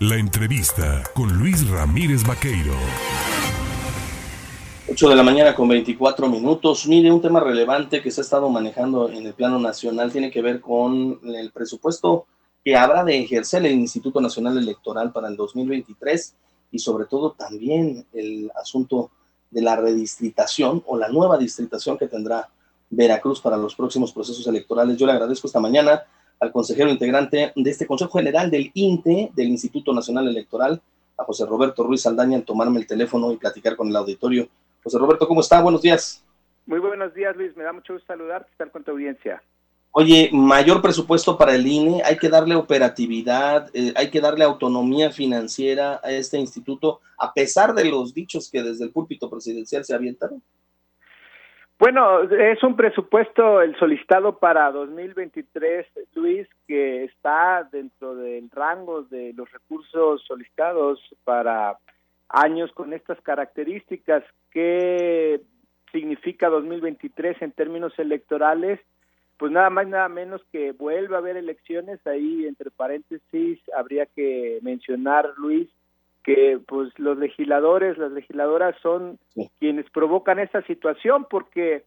La entrevista con Luis Ramírez Vaqueiro. 8 de la mañana con 24 minutos. Mire, un tema relevante que se ha estado manejando en el plano nacional tiene que ver con el presupuesto que habrá de ejercer el Instituto Nacional Electoral para el 2023 y sobre todo también el asunto de la redistritación o la nueva distritación que tendrá Veracruz para los próximos procesos electorales. Yo le agradezco esta mañana al consejero integrante de este Consejo General del INTE, del Instituto Nacional Electoral, a José Roberto Ruiz Aldaña, en tomarme el teléfono y platicar con el auditorio. José Roberto, ¿cómo está? Buenos días. Muy buenos días, Luis. Me da mucho gusto saludarte, estar con tu audiencia. Oye, mayor presupuesto para el INE, hay que darle operatividad, eh, hay que darle autonomía financiera a este instituto, a pesar de los dichos que desde el púlpito presidencial se avientaron. Bueno, es un presupuesto el solicitado para 2023, Luis, que está dentro del rango de los recursos solicitados para años con estas características. ¿Qué significa 2023 en términos electorales? Pues nada más, nada menos que vuelve a haber elecciones. Ahí, entre paréntesis, habría que mencionar, Luis, que pues los legisladores, las legisladoras son quienes provocan esta situación porque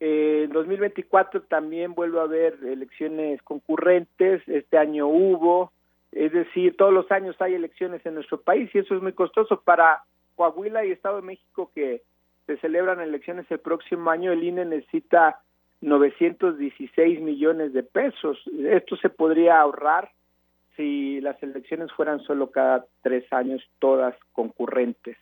eh, en 2024 también vuelve a haber elecciones concurrentes, este año hubo, es decir, todos los años hay elecciones en nuestro país y eso es muy costoso para Coahuila y Estado de México que se celebran elecciones el próximo año, el INE necesita 916 millones de pesos. Esto se podría ahorrar si las elecciones fueran solo cada tres años, todas concurrentes.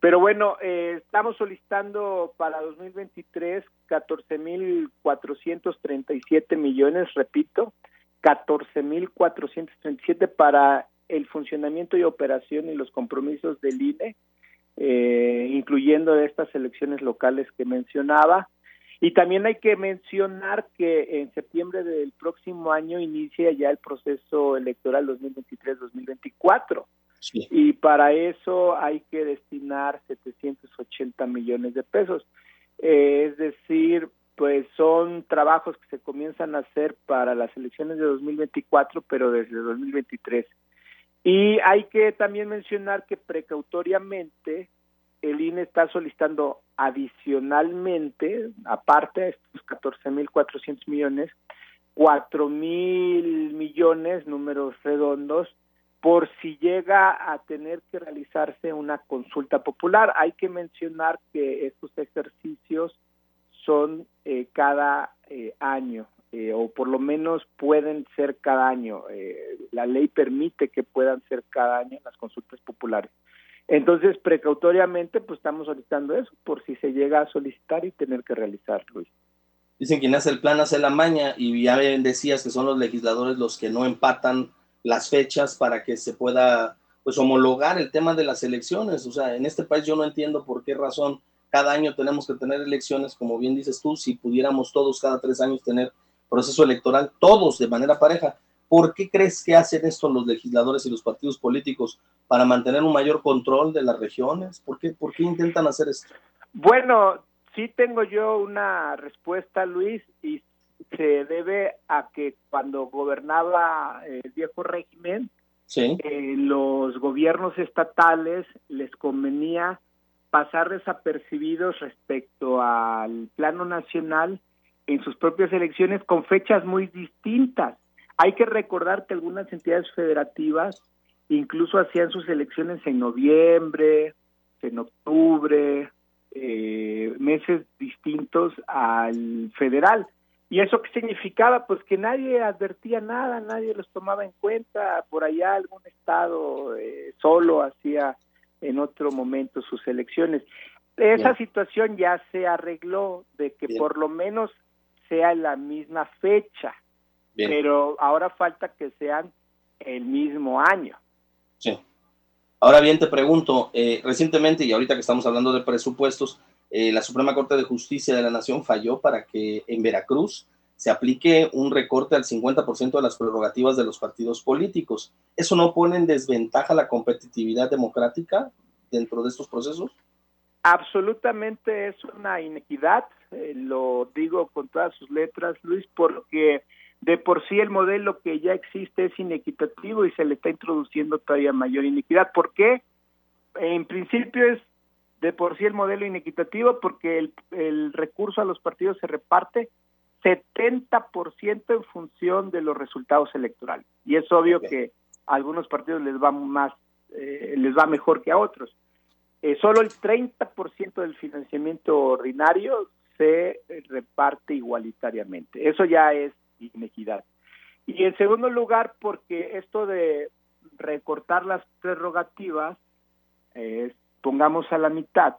Pero bueno, eh, estamos solicitando para 2023 14.437 millones, repito, 14.437 para el funcionamiento y operación y los compromisos del INE, eh, incluyendo estas elecciones locales que mencionaba. Y también hay que mencionar que en septiembre del próximo año inicia ya el proceso electoral 2023-2024. Y para eso hay que destinar 780 millones de pesos. Eh, es decir, pues son trabajos que se comienzan a hacer para las elecciones de 2024, pero desde 2023. Y hay que también mencionar que precautoriamente el INE está solicitando adicionalmente, aparte de estos 14.400 millones, 4.000 millones, números redondos, por si llega a tener que realizarse una consulta popular. Hay que mencionar que estos ejercicios son eh, cada eh, año, eh, o por lo menos pueden ser cada año. la ley permite que puedan ser cada año las consultas populares. Entonces, precautoriamente, pues estamos solicitando eso por si se llega a solicitar y tener que realizarlo. Dicen quien hace el plan hace la maña y ya decías que son los legisladores los que no empatan las fechas para que se pueda pues homologar el tema de las elecciones. O sea, en este país yo no entiendo por qué razón cada año tenemos que tener elecciones, como bien dices tú, si pudiéramos todos cada tres años tener proceso electoral, todos de manera pareja. ¿Por qué crees que hacen esto los legisladores y los partidos políticos? ¿Para mantener un mayor control de las regiones? ¿Por qué, por qué intentan hacer esto? Bueno, sí tengo yo una respuesta, Luis, y se debe a que cuando gobernaba el viejo régimen, eh, los gobiernos estatales les convenía pasar desapercibidos respecto al plano nacional en sus propias elecciones con fechas muy distintas. Hay que recordar que algunas entidades federativas incluso hacían sus elecciones en noviembre, en octubre, eh, meses distintos al federal. ¿Y eso qué significaba? Pues que nadie advertía nada, nadie los tomaba en cuenta, por allá algún estado eh, solo hacía en otro momento sus elecciones. Esa situación ya se arregló de que por lo menos sea la misma fecha pero ahora falta que sean el mismo año. Sí. Ahora bien, te pregunto, eh, recientemente y ahorita que estamos hablando de presupuestos, eh, la Suprema Corte de Justicia de la Nación falló para que en Veracruz se aplique un recorte al 50% de las prerrogativas de los partidos políticos. ¿Eso no pone en desventaja la competitividad democrática dentro de estos procesos? Absolutamente es una inequidad, eh, lo digo con todas sus letras, Luis, porque sí el modelo que ya existe es inequitativo y se le está introduciendo todavía mayor inequidad. ¿Por qué? En principio es de por sí el modelo inequitativo porque el, el recurso a los partidos se reparte 70% en función de los resultados electorales. Y es obvio que a algunos partidos les va más, eh, les va mejor que a otros. Eh, solo el 30% del financiamiento ordinario se reparte igualitariamente. Eso ya es inequidad. Y en segundo lugar, porque esto de recortar las prerrogativas, eh, pongamos a la mitad,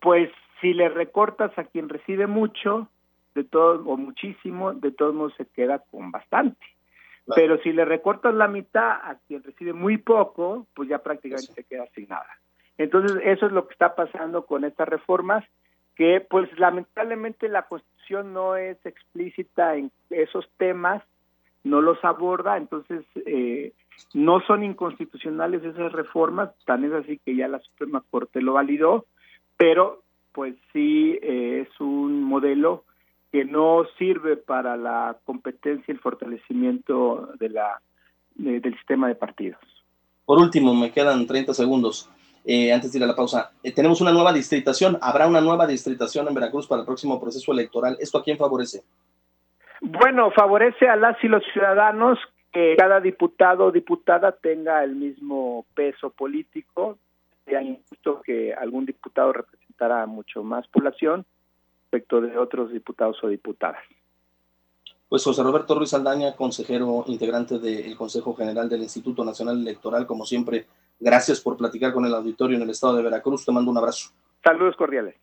pues si le recortas a quien recibe mucho, de todo o muchísimo, de todos modos se queda con bastante. Pero si le recortas la mitad a quien recibe muy poco, pues ya prácticamente se queda sin nada. Entonces, eso es lo que está pasando con estas reformas, que pues lamentablemente la Constitución no es explícita en esos temas, no los aborda, entonces eh, no son inconstitucionales esas reformas, tan es así que ya la Suprema Corte lo validó, pero pues sí eh, es un modelo que no sirve para la competencia y el fortalecimiento de la, del sistema de partidos. Por último, me quedan 30 segundos eh, antes de ir a la pausa. Eh, tenemos una nueva distritación. ¿Habrá una nueva distritación en Veracruz para el próximo proceso electoral? ¿Esto a quién favorece? Bueno, favorece a las y los ciudadanos que cada diputado o diputada tenga el mismo peso político. Sería injusto que algún diputado representara mucho más población respecto de otros diputados o diputadas. Pues José Roberto Ruiz Aldaña, consejero integrante del Consejo General del Instituto Nacional Electoral, como siempre, gracias por platicar con el auditorio en el estado de Veracruz. Te mando un abrazo. Saludos cordiales.